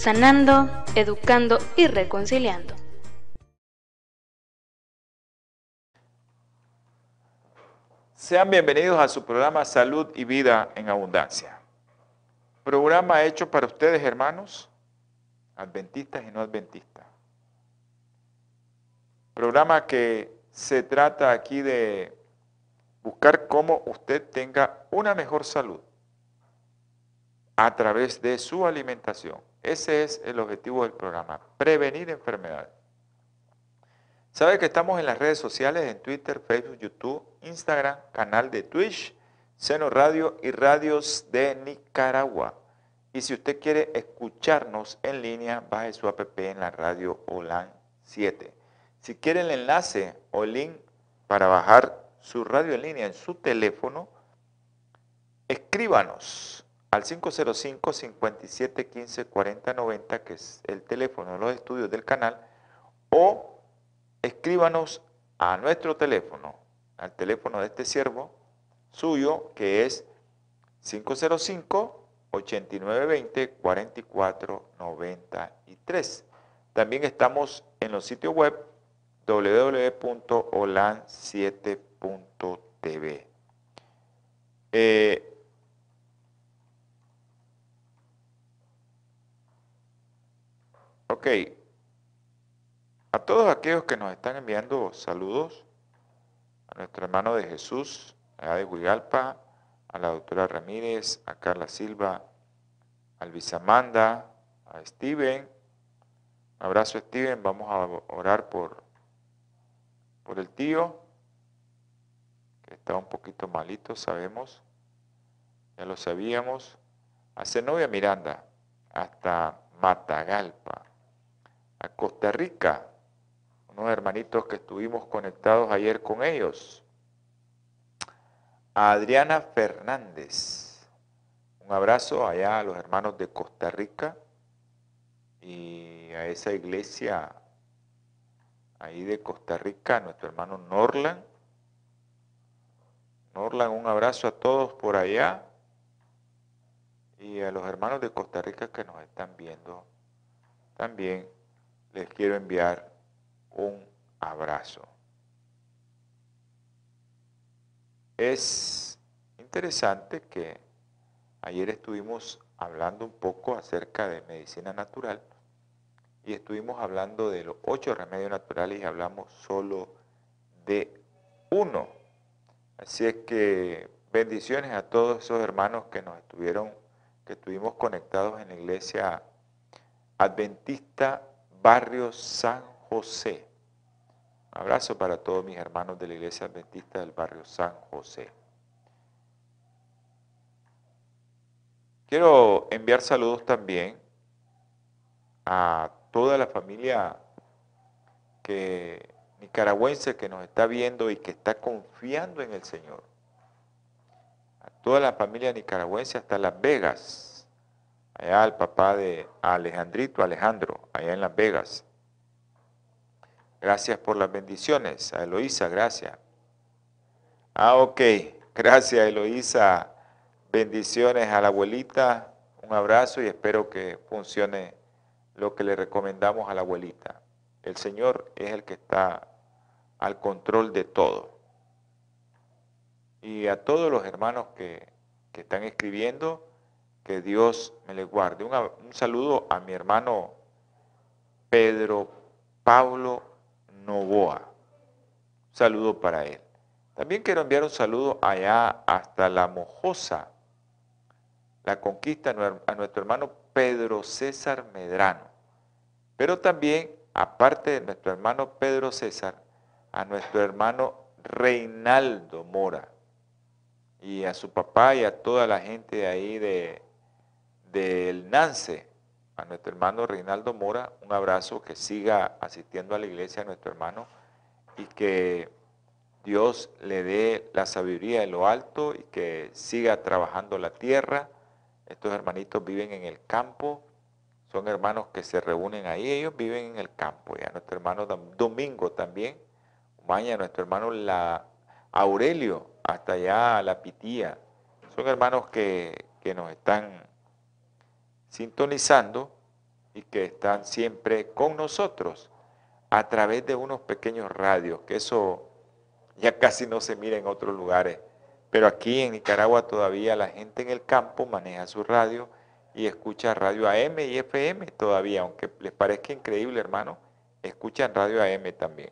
sanando, educando y reconciliando. Sean bienvenidos a su programa Salud y Vida en Abundancia. Programa hecho para ustedes, hermanos, adventistas y no adventistas. Programa que se trata aquí de buscar cómo usted tenga una mejor salud a través de su alimentación. Ese es el objetivo del programa, prevenir enfermedades. Sabe que estamos en las redes sociales, en Twitter, Facebook, YouTube, Instagram, canal de Twitch, Seno Radio y Radios de Nicaragua. Y si usted quiere escucharnos en línea, baje su app en la radio OLAN 7. Si quiere el enlace o link para bajar su radio en línea en su teléfono, escríbanos al 505 57 15 40 90, que es el teléfono de los estudios del canal, o escríbanos a nuestro teléfono, al teléfono de este siervo suyo, que es 505 8920 44 93. También estamos en los sitios web www.olan7.tv. Eh, Ok. A todos aquellos que nos están enviando saludos, a nuestro hermano de Jesús, allá de Huigalpa, a la doctora Ramírez, a Carla Silva, a Amanda, a Steven. Un abrazo Steven, vamos a orar por, por el tío, que está un poquito malito, sabemos, ya lo sabíamos. A Zenobia Miranda, hasta Matagalpa a Costa Rica, unos hermanitos que estuvimos conectados ayer con ellos. A Adriana Fernández, un abrazo allá a los hermanos de Costa Rica y a esa iglesia ahí de Costa Rica, nuestro hermano Norland. Norland, un abrazo a todos por allá y a los hermanos de Costa Rica que nos están viendo también les quiero enviar un abrazo. Es interesante que ayer estuvimos hablando un poco acerca de medicina natural y estuvimos hablando de los ocho remedios naturales y hablamos solo de uno. Así es que bendiciones a todos esos hermanos que nos estuvieron, que estuvimos conectados en la iglesia adventista Barrio San José. Un abrazo para todos mis hermanos de la Iglesia Adventista del Barrio San José. Quiero enviar saludos también a toda la familia nicaragüense que nos está viendo y que está confiando en el Señor. A toda la familia nicaragüense hasta Las Vegas allá al papá de Alejandrito, Alejandro, allá en Las Vegas. Gracias por las bendiciones. A Eloísa, gracias. Ah, ok. Gracias, Eloísa. Bendiciones a la abuelita. Un abrazo y espero que funcione lo que le recomendamos a la abuelita. El Señor es el que está al control de todo. Y a todos los hermanos que, que están escribiendo, que Dios me le guarde. Un, saludo a mi hermano Pedro Pablo Novoa. Un saludo para él. También quiero enviar un saludo allá hasta La Mojosa, la conquista a nuestro hermano Pedro César Medrano. Pero también, aparte de nuestro hermano Pedro César, a nuestro hermano Reinaldo Mora y a su papá y a toda la gente de ahí de, del Nance. a nuestro hermano Reinaldo Mora, un abrazo, que siga asistiendo a la iglesia a nuestro hermano y que Dios le dé la sabiduría de lo alto y que siga trabajando la tierra. Estos hermanitos viven en el campo, son hermanos que se reúnen ahí, ellos viven en el campo. Ya nuestro hermano Domingo también, mañana nuestro hermano la Aurelio, hasta allá la Pitía, son hermanos que, que nos están sintonizando y que están siempre con nosotros a través de unos pequeños radios, que eso ya casi no se mira en otros lugares. Pero aquí en Nicaragua todavía la gente en el campo maneja su radio y escucha radio AM y FM todavía, aunque les parezca increíble, hermano, escuchan radio AM también.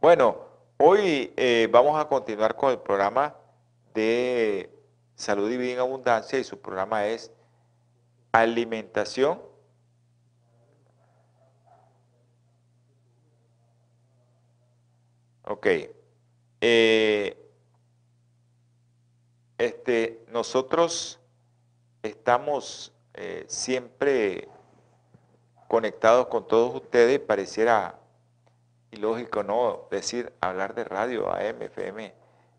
Bueno, hoy eh, vamos a continuar con el programa de Salud y Vida en Abundancia y su programa es alimentación Ok. Eh, este, nosotros estamos eh, siempre conectados con todos ustedes. Pareciera ilógico, ¿no? Decir, hablar de radio, AM, FM.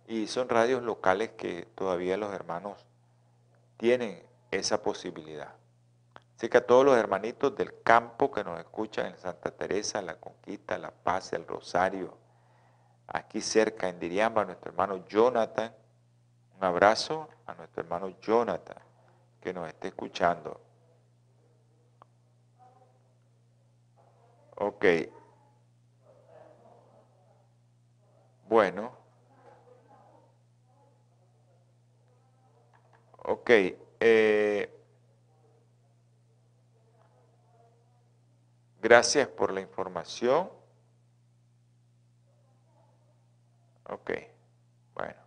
Y son radios locales que todavía los hermanos tienen esa posibilidad. Así que a todos los hermanitos del campo que nos escuchan en Santa Teresa, La Conquista, La Paz, El Rosario, aquí cerca en Diriamba, nuestro hermano Jonathan, un abrazo a nuestro hermano Jonathan que nos esté escuchando. Ok. Bueno. Ok. Eh, Gracias por la información. Ok, bueno,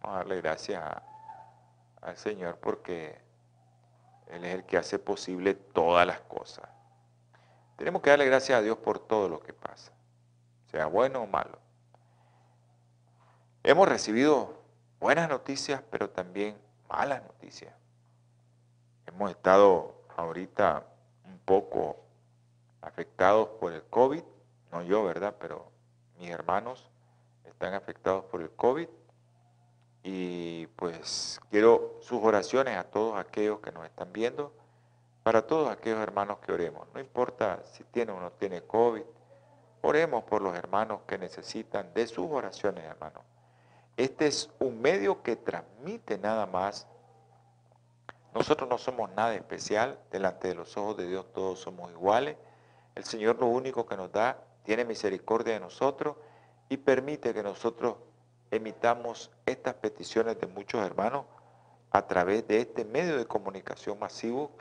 vamos a darle gracias al Señor porque Él es el que hace posible todas las cosas. Tenemos que darle gracias a Dios por todo lo que pasa, sea bueno o malo. Hemos recibido buenas noticias, pero también malas noticias. Hemos estado ahorita un poco afectados por el COVID, no yo, ¿verdad? Pero mis hermanos están afectados por el COVID. Y pues quiero sus oraciones a todos aquellos que nos están viendo, para todos aquellos hermanos que oremos. No importa si tiene o no tiene COVID, oremos por los hermanos que necesitan de sus oraciones, hermanos. Este es un medio que transmite nada más. Nosotros no somos nada especial, delante de los ojos de Dios todos somos iguales. El Señor lo único que nos da, tiene misericordia de nosotros y permite que nosotros emitamos estas peticiones de muchos hermanos a través de este medio de comunicación masivo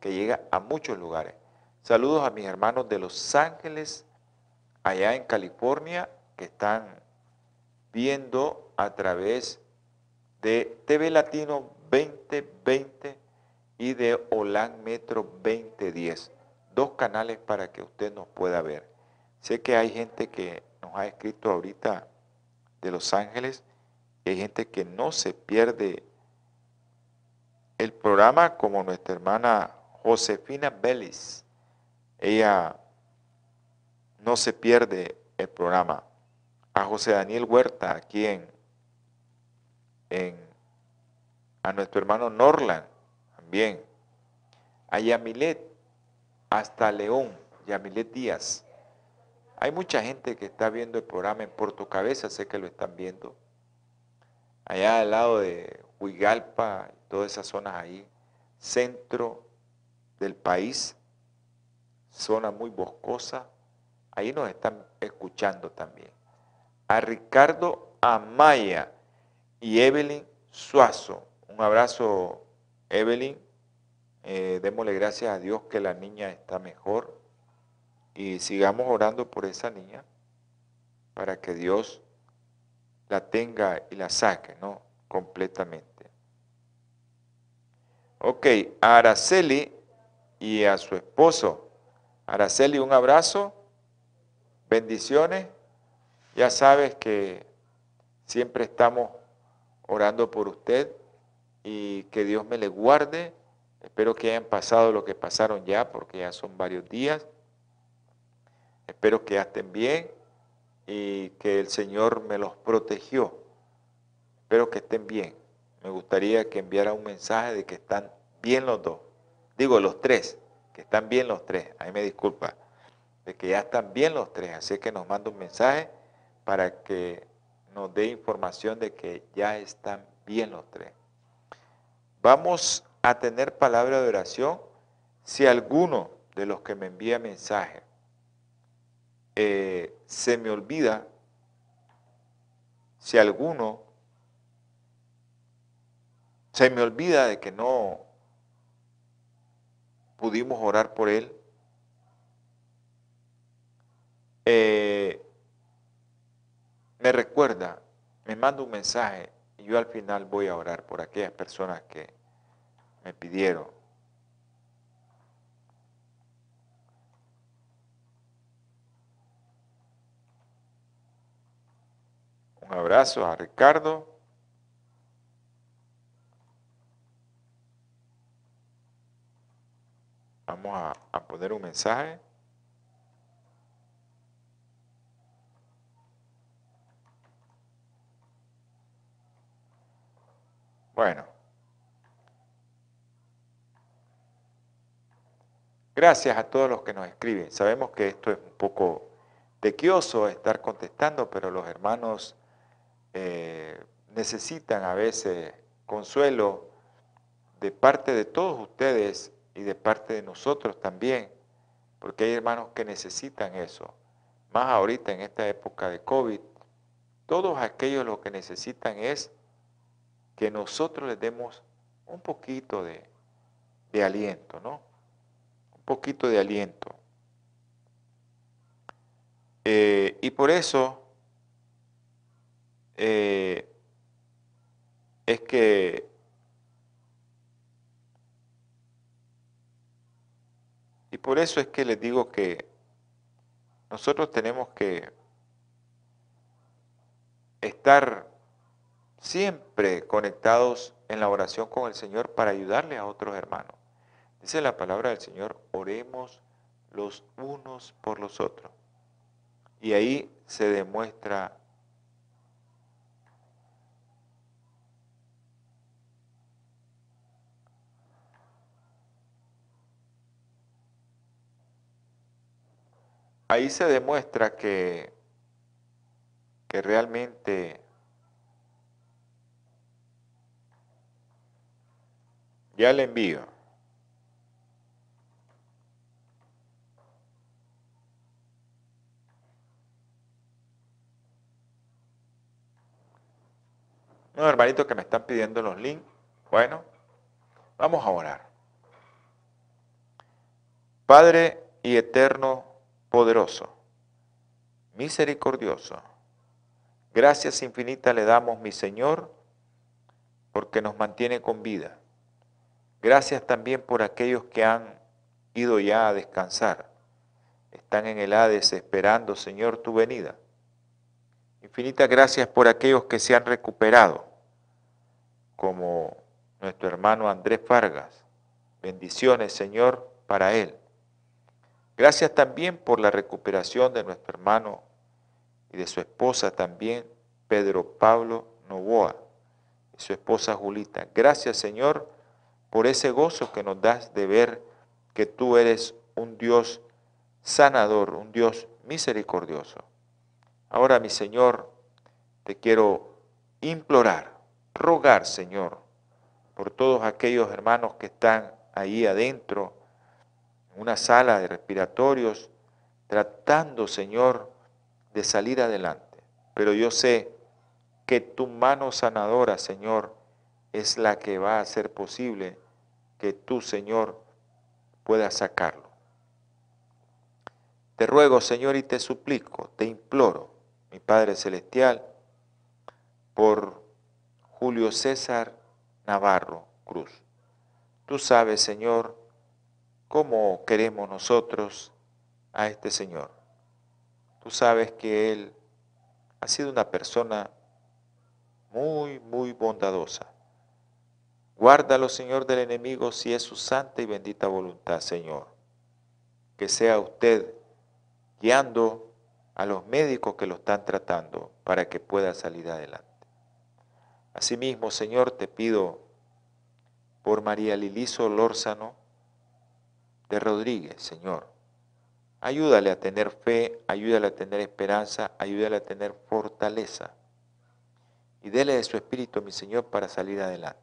que llega a muchos lugares. Saludos a mis hermanos de Los Ángeles, allá en California, que están viendo a través de TV Latino 2020 y de Olan Metro 2010 dos canales para que usted nos pueda ver. Sé que hay gente que nos ha escrito ahorita de Los Ángeles, hay gente que no se pierde el programa como nuestra hermana Josefina Bellis. Ella no se pierde el programa. A José Daniel Huerta, aquí en, en a nuestro hermano Norland, también. A Yamilet, hasta León, Yamilet Díaz. Hay mucha gente que está viendo el programa en Puerto Cabeza, sé que lo están viendo. Allá al lado de Huigalpa, todas esas zonas ahí, centro del país, zona muy boscosa, ahí nos están escuchando también. A Ricardo Amaya y Evelyn Suazo. Un abrazo, Evelyn. Eh, démosle gracias a Dios que la niña está mejor y sigamos orando por esa niña para que Dios la tenga y la saque, ¿no? Completamente. Ok, a Araceli y a su esposo. Araceli, un abrazo, bendiciones. Ya sabes que siempre estamos orando por usted y que Dios me le guarde Espero que hayan pasado lo que pasaron ya, porque ya son varios días. Espero que estén bien y que el Señor me los protegió. Espero que estén bien. Me gustaría que enviara un mensaje de que están bien los dos. Digo los tres, que están bien los tres. Ahí me disculpa. De que ya están bien los tres. Así que nos manda un mensaje para que nos dé información de que ya están bien los tres. Vamos a tener palabra de oración si alguno de los que me envía mensaje eh, se me olvida, si alguno se me olvida de que no pudimos orar por él, eh, me recuerda, me manda un mensaje y yo al final voy a orar por aquellas personas que me pidieron. Un abrazo a Ricardo. Vamos a, poner un mensaje. Bueno. Gracias a todos los que nos escriben. Sabemos que esto es un poco tequioso estar contestando, pero los hermanos eh, necesitan a veces consuelo de parte de todos ustedes y de parte de nosotros también, porque hay hermanos que necesitan eso. Más ahorita en esta época de COVID, todos aquellos lo que necesitan es que nosotros les demos un poquito de, de aliento, ¿no? Poquito de aliento. Eh, y por eso eh, es que y por eso es que les digo que nosotros tenemos que estar siempre conectados en la oración con el Señor para ayudarle a otros hermanos. Dice la palabra del Señor, oremos los unos por los otros. Y ahí se demuestra ahí se demuestra que, que realmente ya le envío. Unos hermanitos que me están pidiendo los links. Bueno, vamos a orar. Padre y eterno poderoso, misericordioso. Gracias infinitas le damos, mi Señor, porque nos mantiene con vida. Gracias también por aquellos que han ido ya a descansar. Están en el Hades esperando, Señor, tu venida. Infinitas gracias por aquellos que se han recuperado, como nuestro hermano Andrés Vargas. Bendiciones, Señor, para él. Gracias también por la recuperación de nuestro hermano y de su esposa también, Pedro Pablo Novoa, y su esposa Julita. Gracias Señor por ese gozo que nos das de ver que tú eres un Dios sanador, un Dios misericordioso. Ahora, mi Señor, te quiero implorar, rogar, Señor, por todos aquellos hermanos que están ahí adentro, una sala de respiratorios, tratando, Señor, de salir adelante. Pero yo sé que tu mano sanadora, Señor, es la que va a hacer posible que tú, Señor, puedas sacarlo. Te ruego, Señor, y te suplico, te imploro, mi Padre Celestial, por Julio César Navarro Cruz. Tú sabes, Señor, cómo queremos nosotros a este Señor. Tú sabes que Él ha sido una persona muy, muy bondadosa. Guárdalo, Señor, del enemigo si es su santa y bendita voluntad, Señor. Que sea usted guiando a los médicos que lo están tratando para que pueda salir adelante. Asimismo, Señor, te pido por María Liliso Lórzano de Rodríguez, Señor. Ayúdale a tener fe, ayúdale a tener esperanza, ayúdale a tener fortaleza. Y dele de su espíritu, mi Señor, para salir adelante.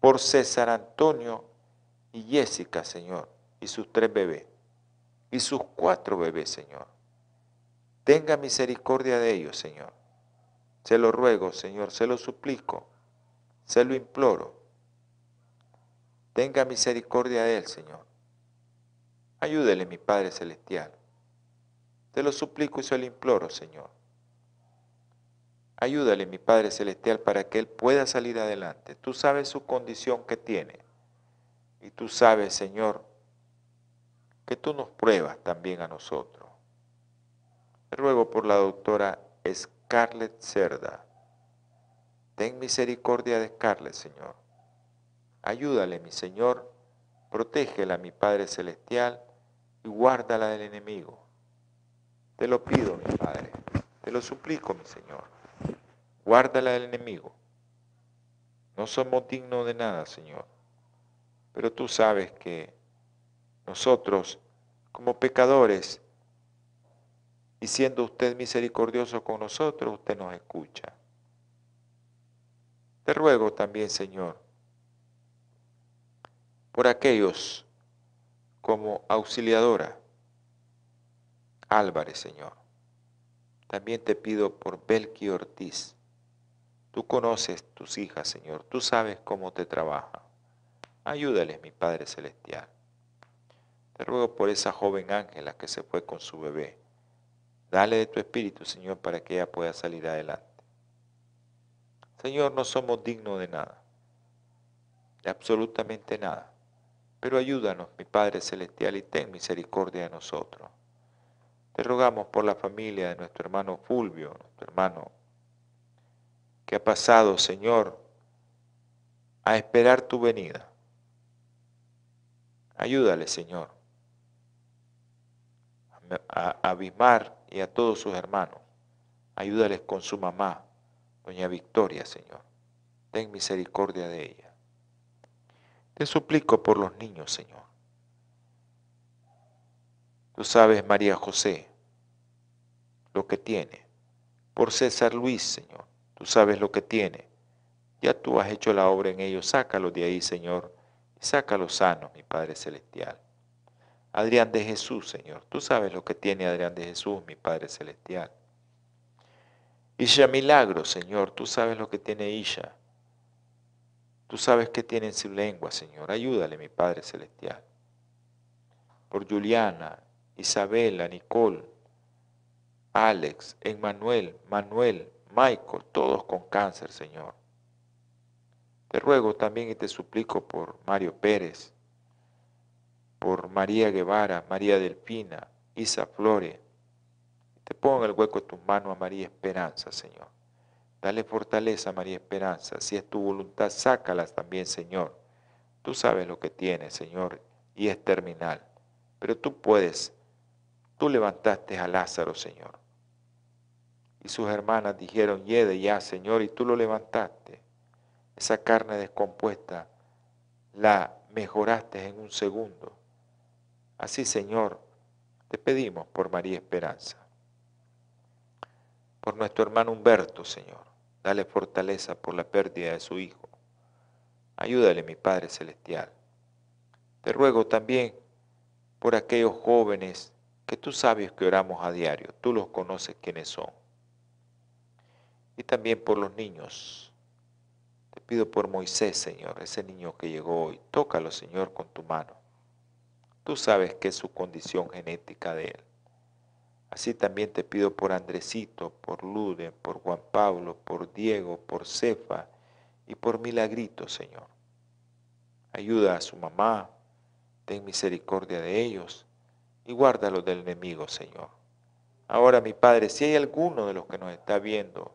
Por César Antonio y Jessica, Señor, y sus tres bebés, y sus cuatro bebés, Señor. Tenga misericordia de ellos, Señor. Se lo ruego, Señor, se lo suplico, se lo imploro. Tenga misericordia de él, Señor. Ayúdele, mi Padre Celestial. Te lo suplico y se lo imploro, Señor. Ayúdale, mi Padre Celestial, para que Él pueda salir adelante. Tú sabes su condición que tiene. Y tú sabes, Señor, que tú nos pruebas también a nosotros. Ruego por la doctora Scarlett Cerda. Ten misericordia de Scarlett, Señor. Ayúdale, mi Señor, protégela, mi Padre Celestial, y guárdala del enemigo. Te lo pido, mi Padre, te lo suplico, mi Señor. Guárdala del enemigo. No somos dignos de nada, Señor, pero tú sabes que nosotros, como pecadores, y siendo usted misericordioso con nosotros, usted nos escucha. Te ruego también, Señor, por aquellos como auxiliadora, Álvarez, Señor. También te pido por Belki Ortiz. Tú conoces tus hijas, Señor. Tú sabes cómo te trabajan. Ayúdales, mi Padre Celestial. Te ruego por esa joven Ángela que se fue con su bebé. Dale de tu espíritu, Señor, para que ella pueda salir adelante. Señor, no somos dignos de nada, de absolutamente nada. Pero ayúdanos, mi Padre Celestial, y ten misericordia de nosotros. Te rogamos por la familia de nuestro hermano Fulvio, nuestro hermano que ha pasado, Señor, a esperar tu venida. Ayúdale, Señor, a Abismar y a todos sus hermanos. Ayúdales con su mamá, doña Victoria, Señor. Ten misericordia de ella. Te suplico por los niños, Señor. Tú sabes, María José, lo que tiene. Por César Luis, Señor, tú sabes lo que tiene. Ya tú has hecho la obra en ellos. Sácalos de ahí, Señor, y sácalos sanos, mi Padre Celestial. Adrián de Jesús, Señor. Tú sabes lo que tiene Adrián de Jesús, mi Padre Celestial. Isha Milagro, Señor. Tú sabes lo que tiene Isha. Tú sabes que tiene en su lengua, Señor. Ayúdale, mi Padre Celestial. Por Juliana, Isabela, Nicole, Alex, Emmanuel, Manuel, Michael, todos con cáncer, Señor. Te ruego también y te suplico por Mario Pérez, por María Guevara, María Delfina, Isa Flore. Te pongo en el hueco de tus manos a María Esperanza, Señor. Dale fortaleza, María Esperanza. Si es tu voluntad, sácalas también, Señor. Tú sabes lo que tiene, Señor, y es terminal. Pero tú puedes. Tú levantaste a Lázaro, Señor. Y sus hermanas dijeron, yede ya, Señor, y tú lo levantaste. Esa carne descompuesta la mejoraste en un segundo. Así, Señor, te pedimos por María Esperanza, por nuestro hermano Humberto, Señor. Dale fortaleza por la pérdida de su hijo. Ayúdale, mi Padre Celestial. Te ruego también por aquellos jóvenes que tú sabes que oramos a diario. Tú los conoces quiénes son. Y también por los niños. Te pido por Moisés, Señor, ese niño que llegó hoy. Tócalo, Señor, con tu mano. Tú sabes que es su condición genética de él. Así también te pido por Andresito, por Luden, por Juan Pablo, por Diego, por Cefa y por Milagrito, Señor. Ayuda a su mamá, ten misericordia de ellos y guárdalos del enemigo, Señor. Ahora, mi Padre, si hay alguno de los que nos está viendo,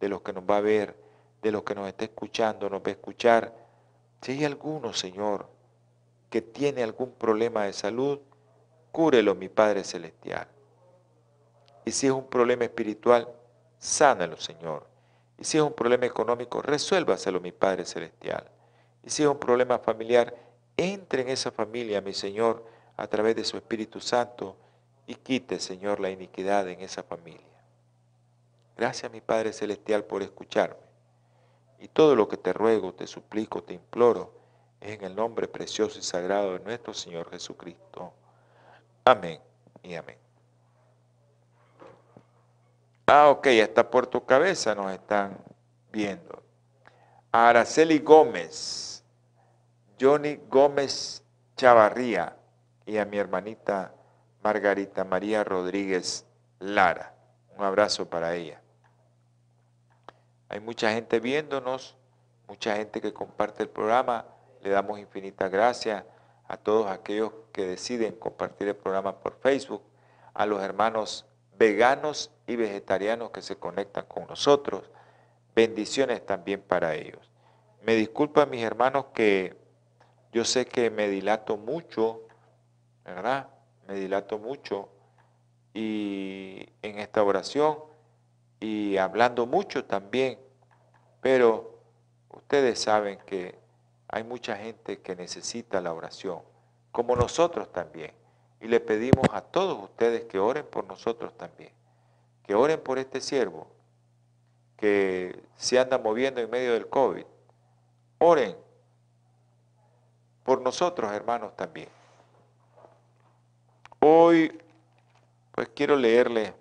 de los que nos va a ver, de los que nos está escuchando, nos va a escuchar, si hay alguno, Señor, que tiene algún problema de salud, cúrelo, mi Padre Celestial. Y si es un problema espiritual, sánalo, Señor. Y si es un problema económico, resuélvaselo, mi Padre Celestial. Y si es un problema familiar, entre en esa familia, mi Señor, a través de su Espíritu Santo y quite, Señor, la iniquidad en esa familia. Gracias, mi Padre Celestial, por escucharme. Y todo lo que te ruego, te suplico, te imploro, es en el nombre precioso y sagrado de nuestro Señor Jesucristo. Amén y amén. Ah, ok, hasta Puerto Cabeza nos están viendo. Araceli Gómez, Johnny Gómez Chavarría y a mi hermanita Margarita María Rodríguez Lara. Un abrazo para ella. Hay mucha gente viéndonos, mucha gente que comparte el programa. Le damos infinitas gracias a todos aquellos que deciden compartir el programa por Facebook, a los hermanos veganos y vegetarianos que se conectan con nosotros. Bendiciones también para ellos. Me disculpan mis hermanos que yo sé que me dilato mucho, ¿verdad? Me dilato mucho y en esta oración y hablando mucho también, pero ustedes saben que hay mucha gente que necesita la oración, como nosotros también. Y le pedimos a todos ustedes que oren por nosotros también, que oren por este siervo que se anda moviendo en medio del COVID. Oren por nosotros, hermanos, también. Hoy, pues quiero leerle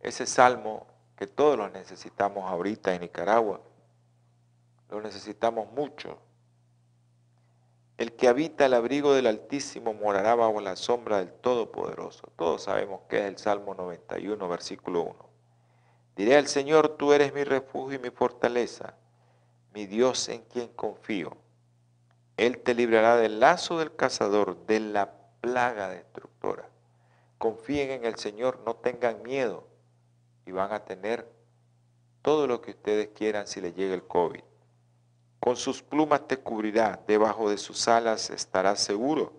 ese salmo que todos lo necesitamos ahorita en Nicaragua. Lo necesitamos mucho. El que habita el abrigo del Altísimo morará bajo la sombra del Todopoderoso. Todos sabemos que es el Salmo 91, versículo 1. Diré al Señor, tú eres mi refugio y mi fortaleza, mi Dios en quien confío. Él te librará del lazo del cazador, de la plaga destructora. Confíen en el Señor, no tengan miedo y van a tener todo lo que ustedes quieran si les llega el COVID. Con sus plumas te cubrirá, debajo de sus alas estarás seguro.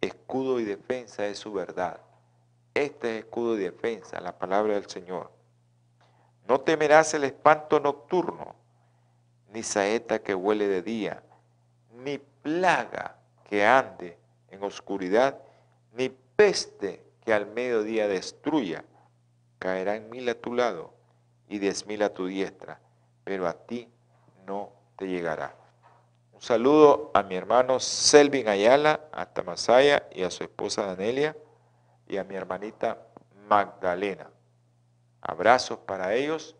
Escudo y defensa es su verdad. Este es escudo y defensa, la palabra del Señor. No temerás el espanto nocturno, ni saeta que huele de día, ni plaga que ande en oscuridad, ni peste que al mediodía destruya. Caerán mil a tu lado y diez mil a tu diestra, pero a ti no te llegará. Un saludo a mi hermano Selvin Ayala, hasta Masaya, y a su esposa Danelia, y a mi hermanita Magdalena. Abrazos para ellos.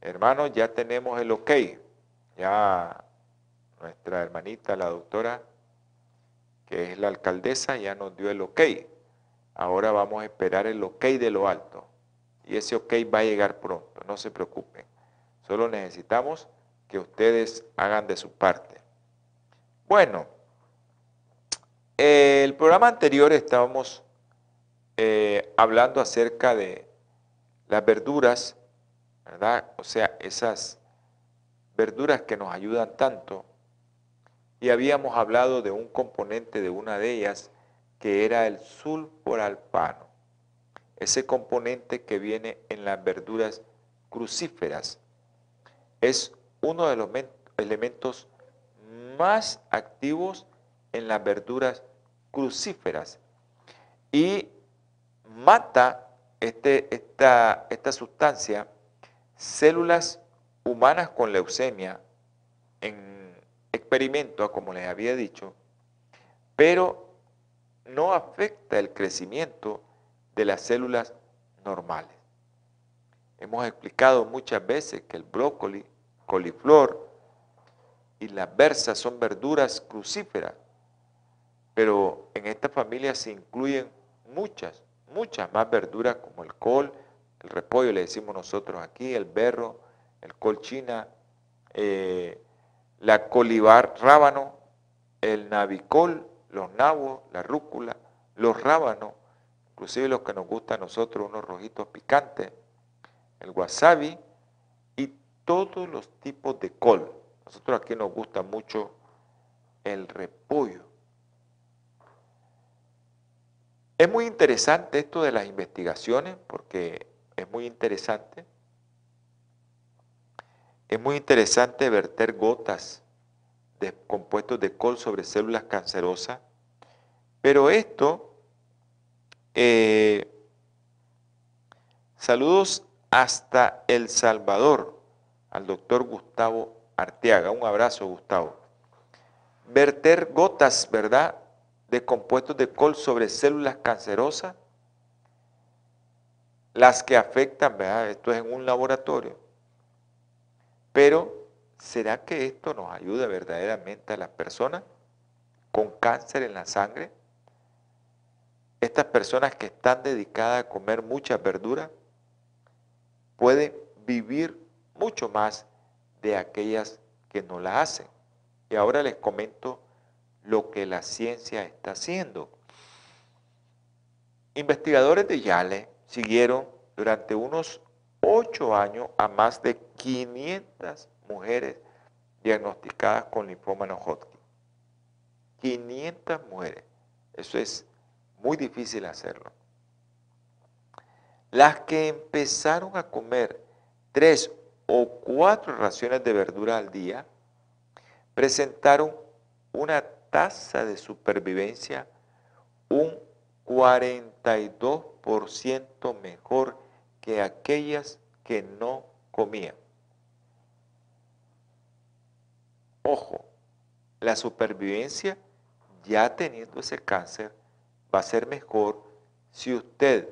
Hermanos, ya tenemos el ok. Ya nuestra hermanita, la doctora, que es la alcaldesa, ya nos dio el ok. Ahora vamos a esperar el ok de lo alto. Y ese ok va a llegar pronto, no se preocupen. Solo necesitamos que ustedes hagan de su parte. Bueno, el programa anterior estábamos eh, hablando acerca de las verduras, ¿verdad? O sea, esas verduras que nos ayudan tanto. Y habíamos hablado de un componente de una de ellas que era el sulforalpano. Ese componente que viene en las verduras crucíferas. Es uno de los elementos más activos en las verduras crucíferas y mata este, esta, esta sustancia células humanas con leucemia en experimento, como les había dicho, pero no afecta el crecimiento de las células normales. Hemos explicado muchas veces que el brócoli coliflor y las bersas son verduras crucíferas, pero en esta familia se incluyen muchas, muchas más verduras como el col, el repollo le decimos nosotros aquí, el berro, el col china, eh, la colibar rábano, el navicol, los nabos, la rúcula, los rábanos, inclusive los que nos gustan a nosotros, unos rojitos picantes, el wasabi, todos los tipos de col. Nosotros aquí nos gusta mucho el repollo. Es muy interesante esto de las investigaciones porque es muy interesante. Es muy interesante verter gotas de compuestos de col sobre células cancerosas, pero esto, eh, saludos hasta El Salvador, al doctor Gustavo Arteaga. Un abrazo, Gustavo. Verter gotas, ¿verdad?, de compuestos de col sobre células cancerosas, las que afectan, ¿verdad? Esto es en un laboratorio. Pero, ¿será que esto nos ayuda verdaderamente a las personas con cáncer en la sangre? Estas personas que están dedicadas a comer muchas verduras pueden vivir mucho más de aquellas que no la hacen. Y ahora les comento lo que la ciencia está haciendo. Investigadores de Yale siguieron durante unos ocho años a más de 500 mujeres diagnosticadas con linfoma no Hodgkin. 500 mujeres. Eso es muy difícil hacerlo. Las que empezaron a comer tres o cuatro raciones de verdura al día presentaron una tasa de supervivencia un 42% mejor que aquellas que no comían. Ojo, la supervivencia ya teniendo ese cáncer va a ser mejor si usted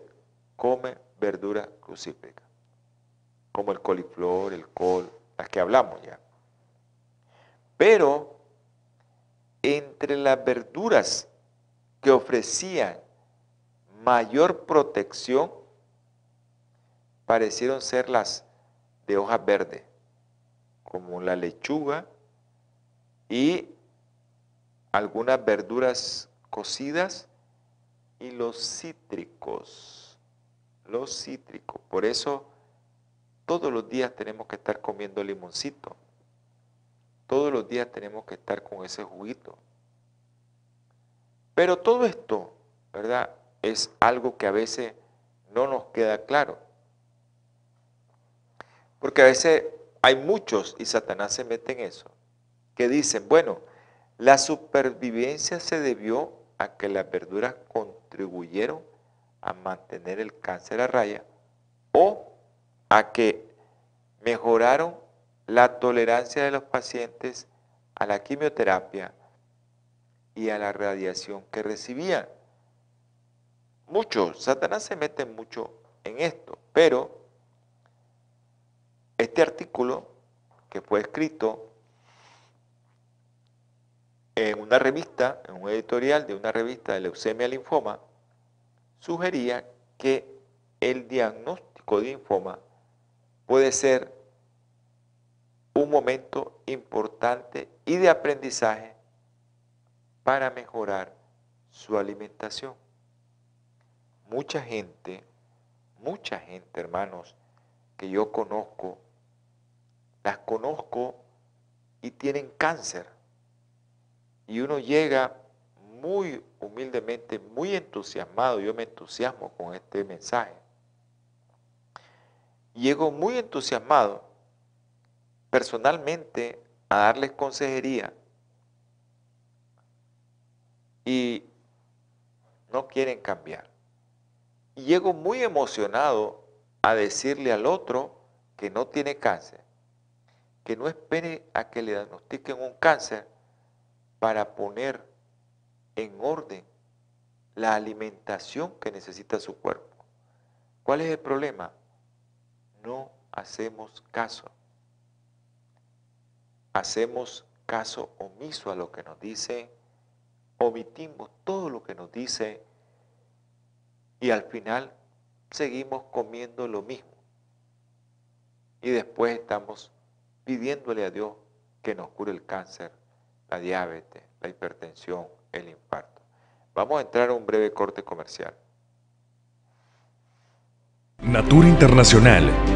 come verdura crucíplica, como el coliflor, el col, las que hablamos ya. Pero entre las verduras que ofrecían mayor protección, parecieron ser las de hojas verdes, como la lechuga y algunas verduras cocidas y los cítricos. Los cítricos. Por eso todos los días tenemos que estar comiendo limoncito. Todos los días tenemos que estar con ese juguito. Pero todo esto, ¿verdad? Es algo que a veces no nos queda claro. Porque a veces hay muchos, y Satanás se mete en eso, que dicen, bueno, la supervivencia se debió a que las verduras contribuyeron a mantener el cáncer a raya o a que mejoraron la tolerancia de los pacientes a la quimioterapia y a la radiación que recibían. Mucho, Satanás se mete mucho en esto, pero este artículo que fue escrito en una revista, en un editorial de una revista de leucemia linfoma, sugería que el diagnóstico de linfoma puede ser un momento importante y de aprendizaje para mejorar su alimentación. Mucha gente, mucha gente, hermanos, que yo conozco, las conozco y tienen cáncer. Y uno llega muy humildemente, muy entusiasmado, yo me entusiasmo con este mensaje. Llego muy entusiasmado personalmente a darles consejería y no quieren cambiar. Llego muy emocionado a decirle al otro que no tiene cáncer, que no espere a que le diagnostiquen un cáncer para poner en orden la alimentación que necesita su cuerpo. ¿Cuál es el problema? No hacemos caso hacemos caso omiso a lo que nos dice, omitimos todo lo que nos dice y al final seguimos comiendo lo mismo. Y después estamos pidiéndole a Dios que nos cure el cáncer, la diabetes, la hipertensión, el infarto. Vamos a entrar a un breve corte comercial. Natura Internacional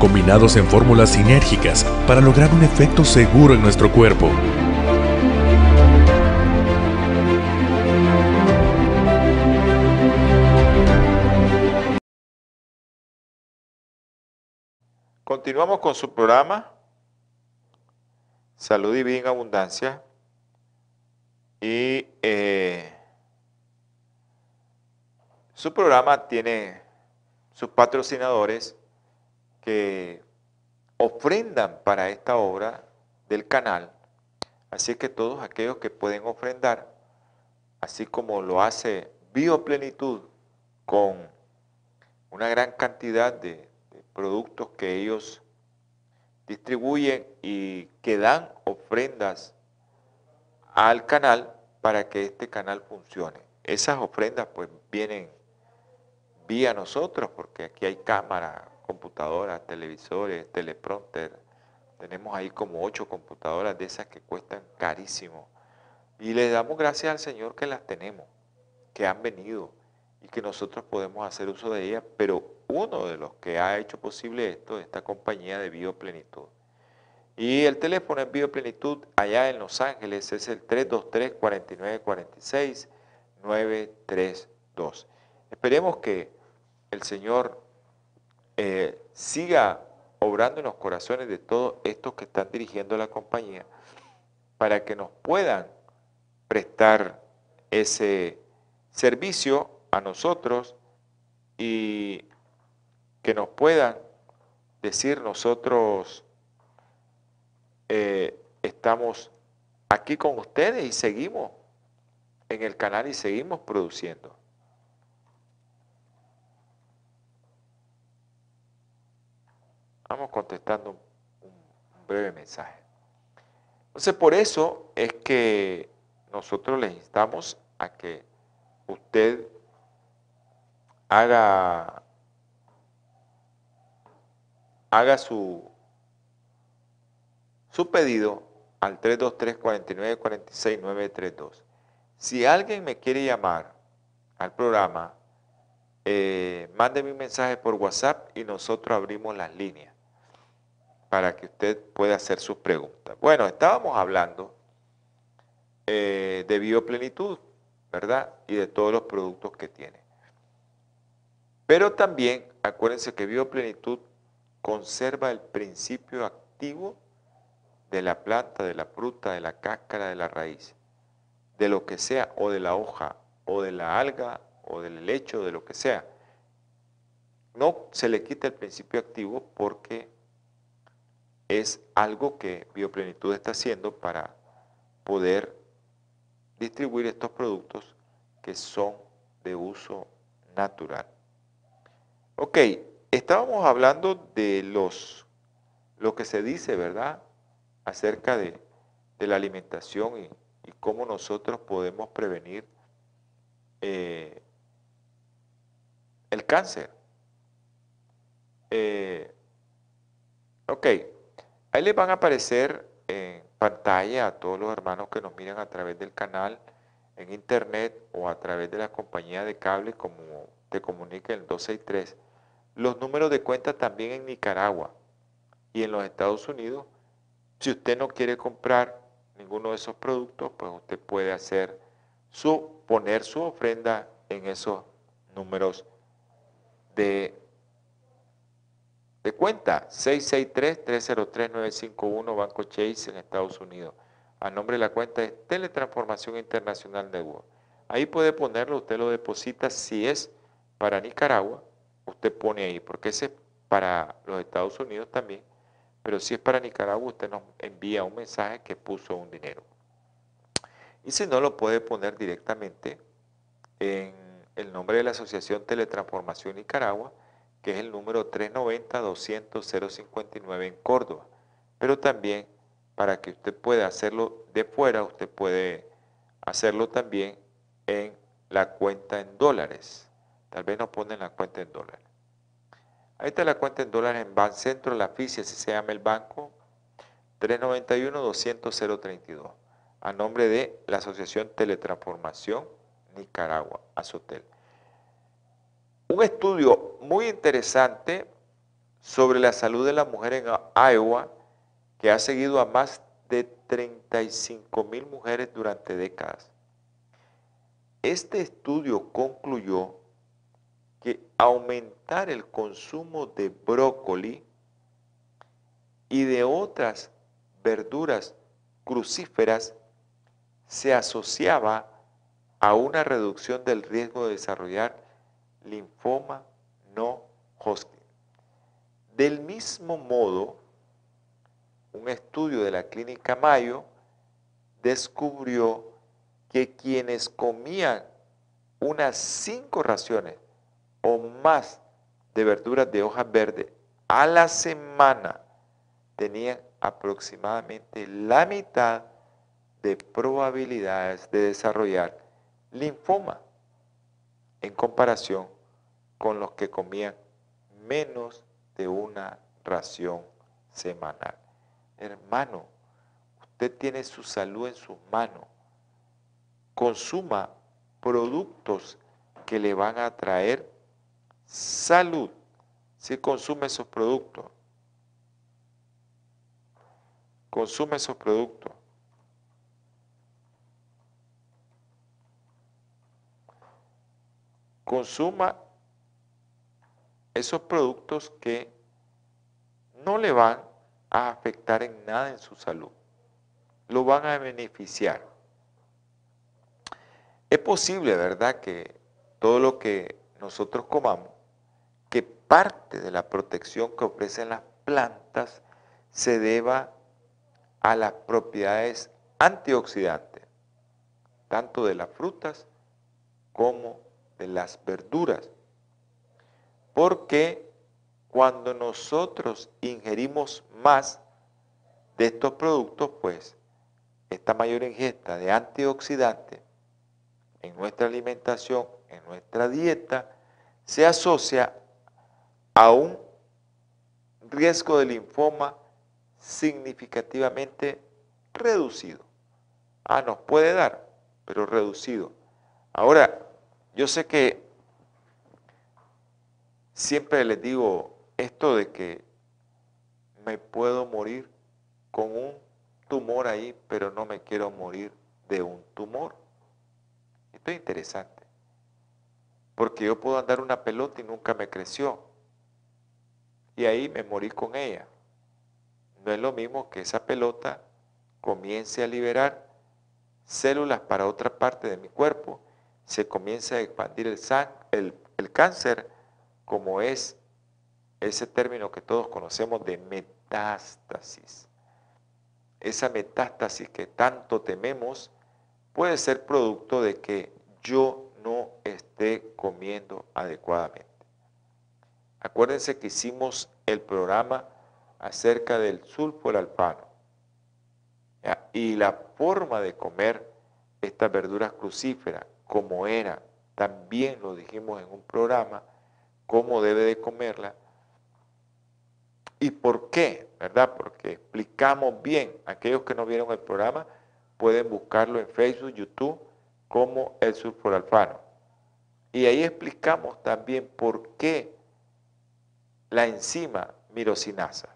combinados en fórmulas sinérgicas para lograr un efecto seguro en nuestro cuerpo. Continuamos con su programa Salud y Vida en Abundancia. Y eh, su programa tiene sus patrocinadores que ofrendan para esta obra del canal. Así que todos aquellos que pueden ofrendar, así como lo hace Bioplenitud con una gran cantidad de, productos que ellos distribuyen y que dan ofrendas al canal para que este canal funcione. Esas ofrendas pues vienen vía nosotros porque aquí hay cámaras, computadoras, televisores, teleprompter. Tenemos ahí como ocho computadoras de esas que cuestan carísimo. Y le damos gracias al Señor que las tenemos, que han venido y que nosotros podemos hacer uso de ellas, pero uno de los que ha hecho posible esto es esta compañía de Bioplenitud. Y el teléfono en Bioplenitud allá en Los Ángeles es el 323-4946-932. Esperemos que el Señor eh, siga obrando en los corazones de todos estos que están dirigiendo la compañía para que nos puedan prestar ese servicio a nosotros y que nos puedan decir nosotros eh, estamos aquí con ustedes y seguimos en el canal y seguimos produciendo. Vamos contestando un, breve mensaje. Entonces, por eso es que nosotros les instamos a que usted haga, haga su, su pedido al 323-4946-932. Si alguien me quiere llamar al programa, eh, mándeme un mensaje por WhatsApp y nosotros abrimos las líneas para que usted pueda hacer sus preguntas. Bueno, estábamos hablando eh, de bioplenitud, ¿verdad? Y de todos los productos que tiene. Pero también acuérdense que bioplenitud conserva el principio activo de la planta, de la fruta, de la cáscara, de la raíz, de lo que sea, o de la hoja, o de la alga, o del lecho, de lo que sea. No se le quita el principio activo porque es algo que Bioplenitud está haciendo para poder distribuir estos productos que son de uso natural. Ok, estábamos hablando de los, lo que se dice, ¿verdad? acerca de, la alimentación y, cómo nosotros podemos prevenir eh, el cáncer. Eh, ok, ahí les van a aparecer en pantalla a todos los hermanos que nos miran a través del canal en internet o a través de la compañía de cable como te comunica el 263, los números de cuenta también en Nicaragua y en los Estados Unidos. Si usted no quiere comprar ninguno de esos productos, pues usted puede hacer su, poner su ofrenda en esos números de, de cuenta. 663-303-951 Banco Chase en Estados Unidos. A nombre de la cuenta es Teletransformación Internacional Network. Ahí puede ponerlo, usted lo deposita si es para Nicaragua, usted pone ahí, porque ese es para los Estados Unidos también pero si es para Nicaragua, usted nos envía un mensaje que puso un dinero. Y si no, lo puede poner directamente en el nombre de la Asociación Teletransformación Nicaragua, que es el número 390-200-059 en Córdoba. Pero también para que usted pueda hacerlo de fuera, usted puede hacerlo también en la cuenta en dólares. Tal vez nos ponen la cuenta en dólares. Ahí está la cuenta en dólares en Bancentro, la FICI, así se llama el banco, 391-200-032, a nombre de la Asociación Teletransformación Nicaragua, Azotel. Un estudio muy interesante sobre la salud de la mujer en Iowa, que ha seguido a más de 35 mil mujeres durante décadas. Este estudio concluyó que aumentar el consumo de brócoli y de otras verduras crucíferas se asociaba a una reducción del riesgo de desarrollar linfoma no Hodgkin. Del mismo modo, un estudio de la clínica Mayo descubrió que quienes comían unas cinco raciones o más de verduras de hoja verde a la semana tenían aproximadamente la mitad de probabilidades de desarrollar linfoma en comparación con los que comían menos de una ración semanal. Hermano, usted tiene su salud en sus manos. Consuma productos que le van a traer salud si consume esos productos. Consume esos productos. Consuma esos productos que no le van a afectar en nada en su salud. Lo van a beneficiar. Es posible, ¿verdad?, que todo lo que nosotros comamos que parte de la protección que ofrecen las plantas se deba a las propiedades antioxidantes, tanto de las frutas como de las verduras. Porque cuando nosotros ingerimos más de estos productos, pues esta mayor ingesta de antioxidantes en nuestra alimentación, en nuestra dieta, se asocia a un riesgo de linfoma significativamente reducido. Ah, nos puede dar, pero reducido. Ahora, yo sé que siempre les digo esto de que me puedo morir con un tumor ahí, pero no me quiero morir de un tumor. Esto es interesante. Porque yo puedo andar una pelota y nunca me creció y ahí me morí con ella. No es lo mismo que esa pelota comience a liberar células para otra parte de mi cuerpo, se comience a expandir el, el, el cáncer, como es ese término que todos conocemos de metástasis. Esa metástasis que tanto tememos puede ser producto de que yo no esté comiendo adecuadamente. Acuérdense que hicimos el programa acerca del sulforalfano y la forma de comer estas verduras crucíferas, como era, también lo dijimos en un programa, cómo debe de comerla y por qué, ¿verdad? Porque explicamos bien, aquellos que no vieron el programa pueden buscarlo en Facebook, YouTube, como el sulforalfano. Y ahí explicamos también por qué la enzima mirosinasa,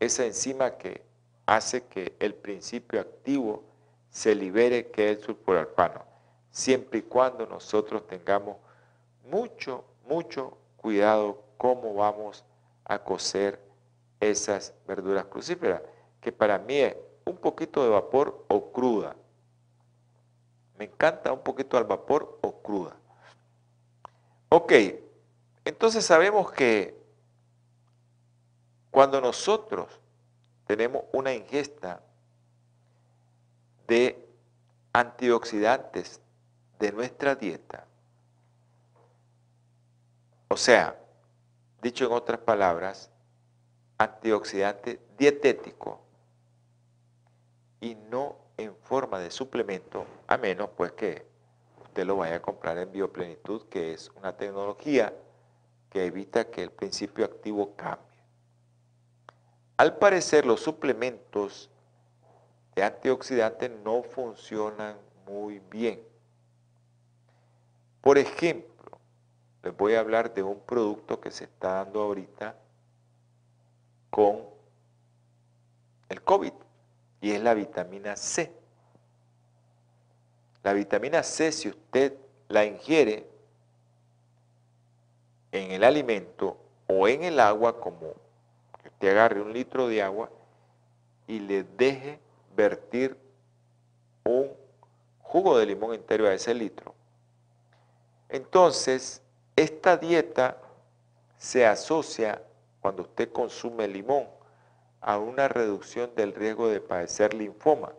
esa enzima que hace que el principio activo se libere, que es el sulforalfano, siempre y cuando nosotros tengamos mucho, mucho cuidado cómo vamos a cocer esas verduras crucíferas, que para mí es un poquito de vapor o cruda. Me encanta un poquito al vapor o cruda. Ok, entonces sabemos que cuando nosotros tenemos una ingesta de antioxidantes de nuestra dieta, o sea, dicho en otras palabras, antioxidante dietético, y no en forma de suplemento, a menos pues que usted lo vaya a comprar en Bioplenitud, que es una tecnología que evita que el principio activo cambie. Al parecer los suplementos de antioxidantes no funcionan muy bien. Por ejemplo, les voy a hablar de un producto que se está dando ahorita con el COVID y es la vitamina C. La vitamina C, si usted la ingiere en el alimento o en el agua, como que usted agarre un litro de agua y le deje vertir un jugo de limón entero a ese litro. Entonces, esta dieta se asocia cuando usted consume limón a una reducción del riesgo de padecer linfoma.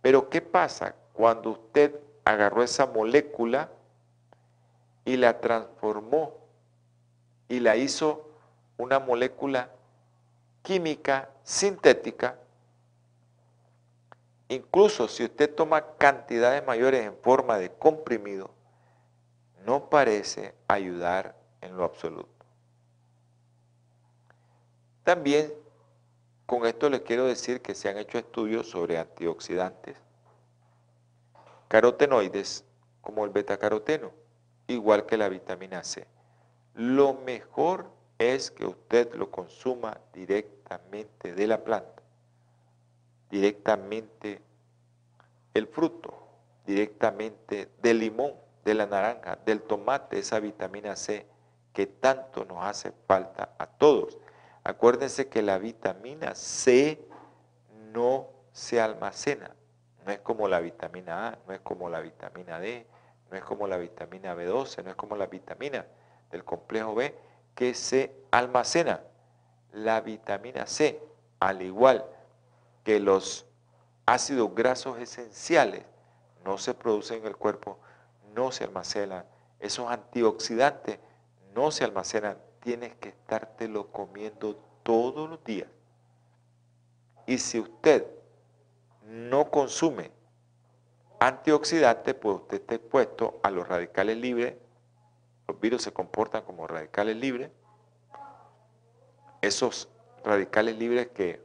Pero ¿qué pasa cuando usted agarró esa molécula y la transformó y la hizo una molécula química sintética? Incluso si usted toma cantidades mayores en forma de comprimido, no parece ayudar en lo absoluto. También con esto les quiero decir que se han hecho estudios sobre antioxidantes, carotenoides como el betacaroteno, igual que la vitamina C. Lo mejor es que usted lo consuma directamente de la planta, directamente el fruto, directamente del limón, de la naranja, del tomate, esa vitamina C que tanto nos hace falta a todos. Acuérdense que la vitamina C no se almacena. No es como la vitamina A, no es como la vitamina D, no es como la vitamina B12, no es como la vitamina del complejo B que se almacena. La vitamina C, al igual que los ácidos grasos esenciales, no se producen en el cuerpo, no se almacenan. Esos antioxidantes no se almacenan tienes que estártelo comiendo todos los días. Y si usted no consume antioxidantes, pues usted está expuesto a los radicales libres. Los virus se comportan como radicales libres. Esos radicales libres que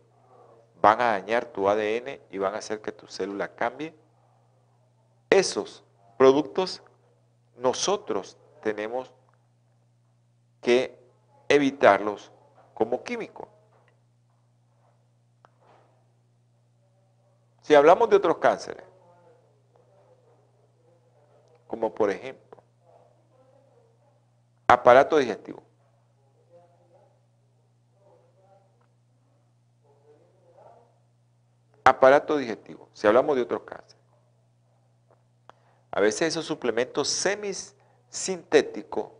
van a dañar tu ADN y van a hacer que tu célula cambie. Esos productos nosotros tenemos que evitarlos como químico. Si hablamos de otros cánceres, como por ejemplo, aparato digestivo. Aparato digestivo, si hablamos de otros cánceres. A veces esos suplementos semisintéticos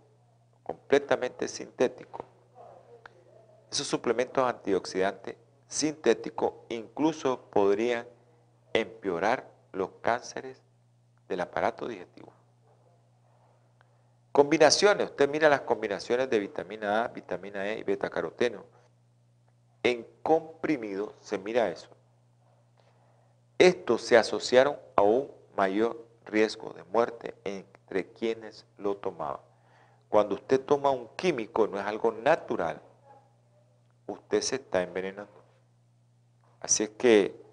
completamente sintético. Esos suplementos antioxidantes sintéticos incluso podrían empeorar los cánceres del aparato digestivo. Combinaciones, usted mira las combinaciones de vitamina A, vitamina E y beta-caroteno. En comprimido se mira eso. Estos se asociaron a un mayor riesgo de muerte entre quienes lo tomaban. Cuando usted toma un químico, no es algo natural, usted se está envenenando. Así es que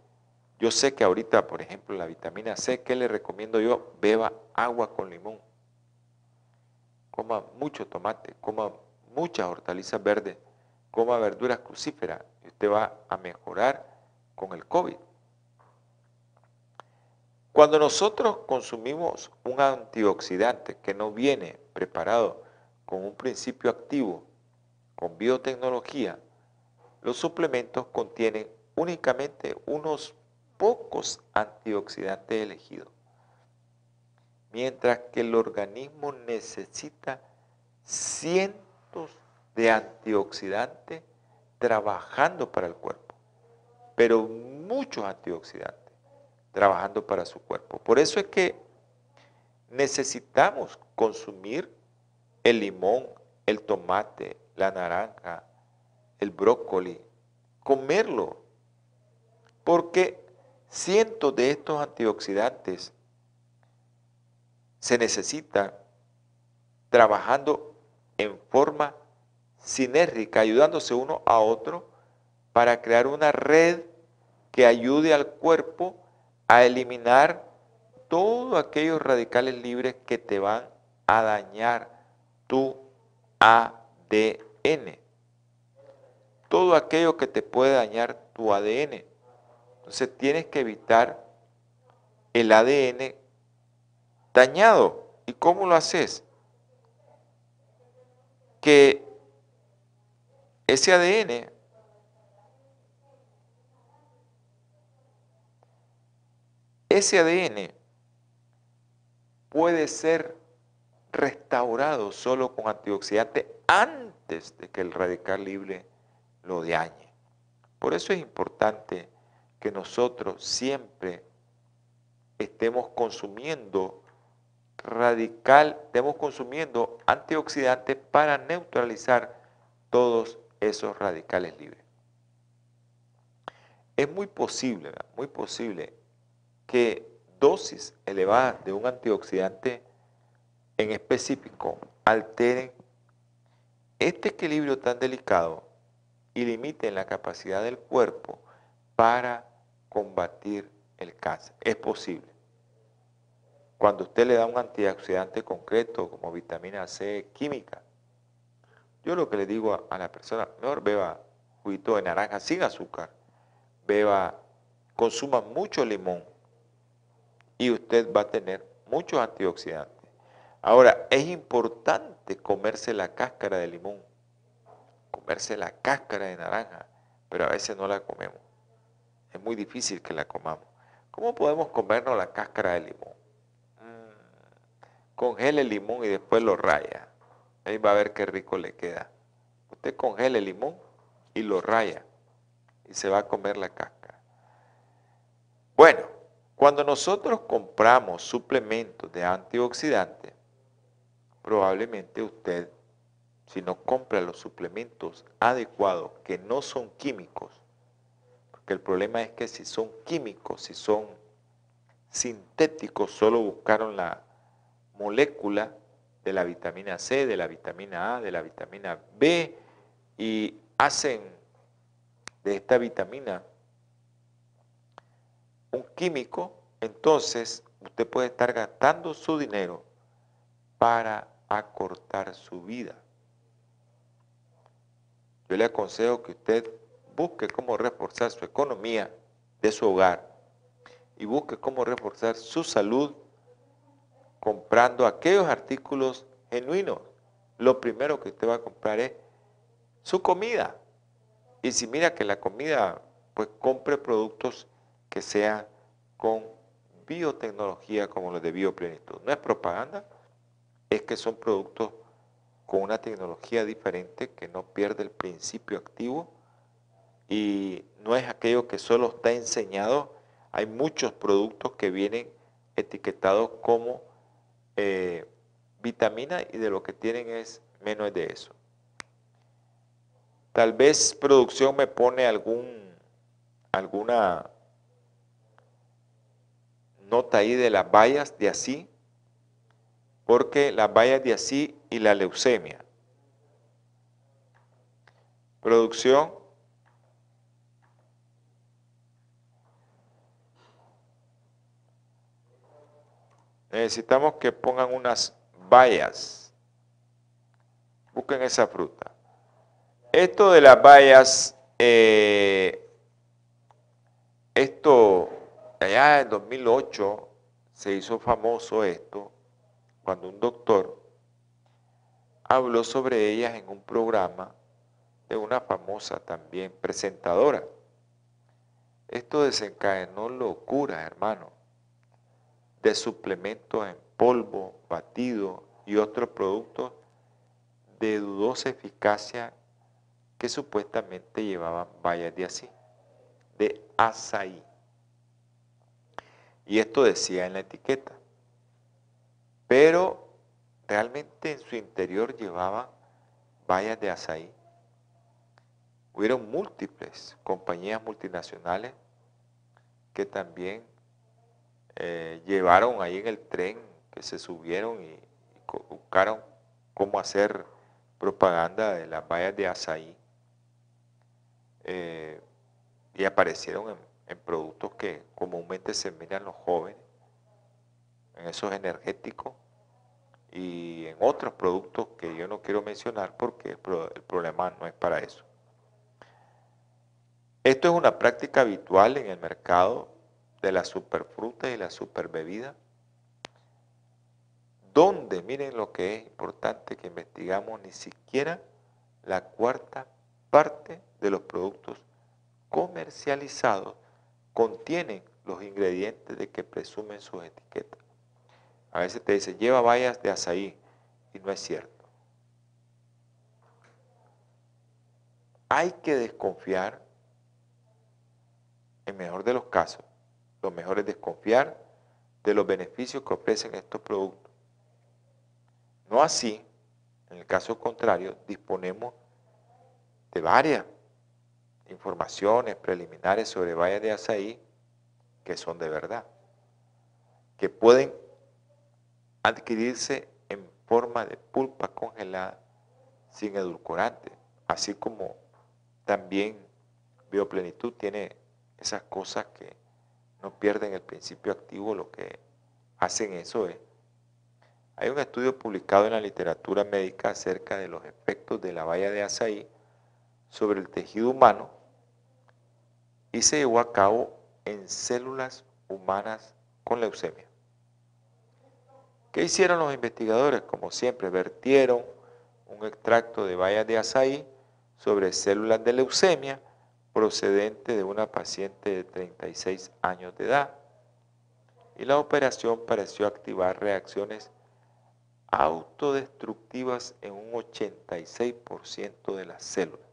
yo sé que ahorita, por ejemplo, la vitamina C, ¿qué le recomiendo yo? Beba agua con limón. Coma mucho tomate, coma muchas hortalizas verdes, coma verduras crucíferas y usted va a mejorar con el COVID. Cuando nosotros consumimos un antioxidante que no viene preparado con un principio activo, con biotecnología, los suplementos contienen únicamente unos pocos antioxidantes elegidos, mientras que el organismo necesita cientos de antioxidantes trabajando para el cuerpo, pero muchos antioxidantes trabajando para su cuerpo. Por eso es que necesitamos consumir el limón, el tomate, la naranja, el brócoli, comerlo Porque cientos de estos antioxidantes se necesitan trabajando en forma sinérgica, ayudándose uno a otro para crear una red que ayude al cuerpo a eliminar todos aquellos radicales libres que te van a dañar tu ADN. Todo aquello que te puede dañar tu ADN. Entonces tienes que evitar el ADN dañado. ¿Y cómo lo haces? Que ese ADN ese ADN puede ser restaurado solo con antioxidante antes de que el radical libre lo dañe. Por eso es importante que nosotros siempre estemos consumiendo radical, estemos consumiendo antioxidantes para neutralizar todos esos radicales libres. Es muy posible, muy posible que dosis elevadas de un antioxidante en específico alteren este equilibrio tan delicado y limiten la capacidad del cuerpo para combatir el cáncer. Es posible. Cuando usted le da un antioxidante concreto como vitamina C química, yo lo que le digo a, la persona, mejor beba juguito de naranja sin azúcar, beba, consuma mucho limón y usted va a tener muchos antioxidantes. Ahora, es importante comerse la cáscara de limón, comerse la cáscara de naranja, pero a veces no la comemos. Es muy difícil que la comamos. ¿Cómo podemos comernos la cáscara de limón? Mm, congele el limón y después lo raya. Ahí va a ver qué rico le queda. Usted congele el limón y lo raya y se va a comer la cáscara. Bueno, cuando nosotros compramos suplementos de antioxidantes, probablemente usted, si no compra los suplementos adecuados, que no son químicos, porque el problema es que si son químicos, si son sintéticos, solo buscaron la molécula de la vitamina C, de la vitamina A, de la vitamina B y hacen de esta vitamina un químico, entonces usted puede estar gastando su dinero para acortar su vida. Yo le aconsejo que usted busque cómo reforzar su economía de su hogar y busque cómo reforzar su salud comprando aquellos artículos genuinos. Lo primero que usted va a comprar es su comida. Y si mira que la comida, pues compre productos que sean con biotecnología como los de bioplenitud. No es propaganda, es que son productos con una tecnología diferente que no pierde el principio activo y no es aquello que solo está enseñado. Hay muchos productos que vienen etiquetados como eh, vitamina y de lo que tienen es menos de eso. Tal vez producción me pone algún, alguna nota ahí de las vallas de así, porque las vallas de así y la leucemia. Producción. Necesitamos que pongan unas bayas. Busquen esa fruta. Esto de las bayas, eh, esto, allá en 2008 se hizo famoso esto, cuando un doctor habló sobre ellas en un programa de una famosa también presentadora. Esto desencadenó locura, hermano, de suplementos en polvo, batido y otros productos de dudosa eficacia que supuestamente llevaban bayas de así, de azaí. Y esto decía en la etiqueta. Pero realmente en su interior llevaban bayas de azaí. Hubieron múltiples compañías multinacionales que también eh, llevaron ahí en el tren, que se subieron y, buscaron cómo hacer propaganda de las vallas de azaí. Eh, y aparecieron en, productos que comúnmente se miran los jóvenes, en esos energéticos y en otros productos que yo no quiero mencionar porque el problema no es para eso. Esto es una práctica habitual en el mercado de la superfruta y la superbebida, donde miren lo que es importante que investigamos, ni siquiera la cuarta parte de los productos comercializados contienen los ingredientes de que presumen sus etiquetas. A veces te dice, lleva bayas de azaí, y no es cierto. Hay que desconfiar en mejor de los casos, lo mejor es desconfiar de los beneficios que ofrecen estos productos. No así, en el caso contrario, disponemos de varias informaciones preliminares sobre vallas de azaí que son de verdad, que pueden adquirirse en forma de pulpa congelada sin edulcorante, así como también Bioplenitud tiene esas cosas que no pierden el principio activo, lo que hacen eso es. Hay un estudio publicado en la literatura médica acerca de los efectos de la valla de azaí sobre el tejido humano y se llevó a cabo en células humanas con leucemia. ¿Qué hicieron los investigadores? Como siempre, vertieron un extracto de bayas de azaí sobre células de leucemia procedente de una paciente de 36 años de edad. Y la operación pareció activar reacciones autodestructivas en un 86% de las células.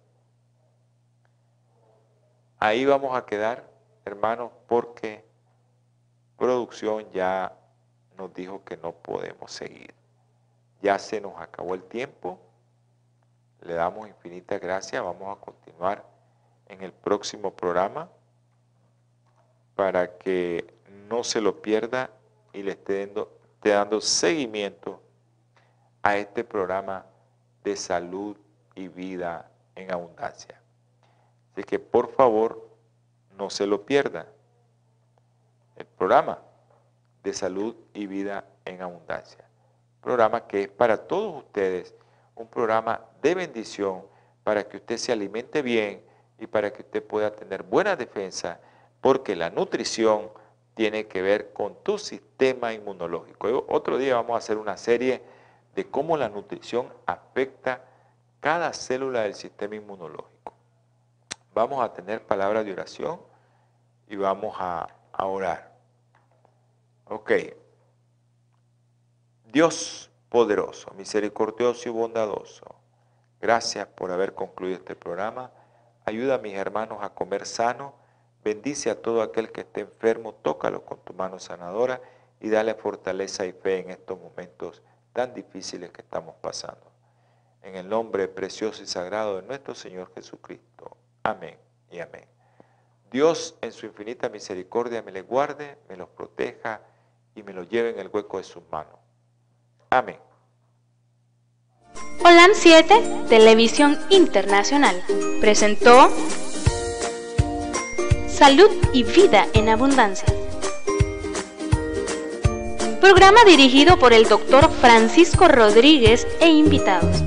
Ahí vamos a quedar, hermanos, porque producción ya nos dijo que no podemos seguir. Ya se nos acabó el tiempo. Le damos infinitas gracias. Vamos a continuar en el próximo programa para que no se lo pierda y le esté dando, dando seguimiento a este programa de salud y vida en abundancia. Así que por favor no se lo pierda. El programa de salud y vida en abundancia. Programa que es para todos ustedes un programa de bendición para que usted se alimente bien, y para que usted pueda tener buena defensa, porque la nutrición tiene que ver con tu sistema inmunológico. Otro día vamos a hacer una serie de cómo la nutrición afecta cada célula del sistema inmunológico. Vamos a tener palabras de oración y vamos a, orar. Ok. Dios poderoso, misericordioso y bondadoso, gracias por haber concluido este programa. Ayuda a mis hermanos a comer sano. Bendice a todo aquel que esté enfermo. Tócalo con tu mano sanadora y dale fortaleza y fe en estos momentos tan difíciles que estamos pasando. En el nombre precioso y sagrado de nuestro Señor Jesucristo. Amén y amén. Dios en su infinita misericordia me le guarde, me los proteja y me los lleve en el hueco de sus manos. Amén. OLAM 7, Televisión Internacional, presentó Salud y Vida en Abundancia. Programa dirigido por el doctor Francisco Rodríguez e invitados.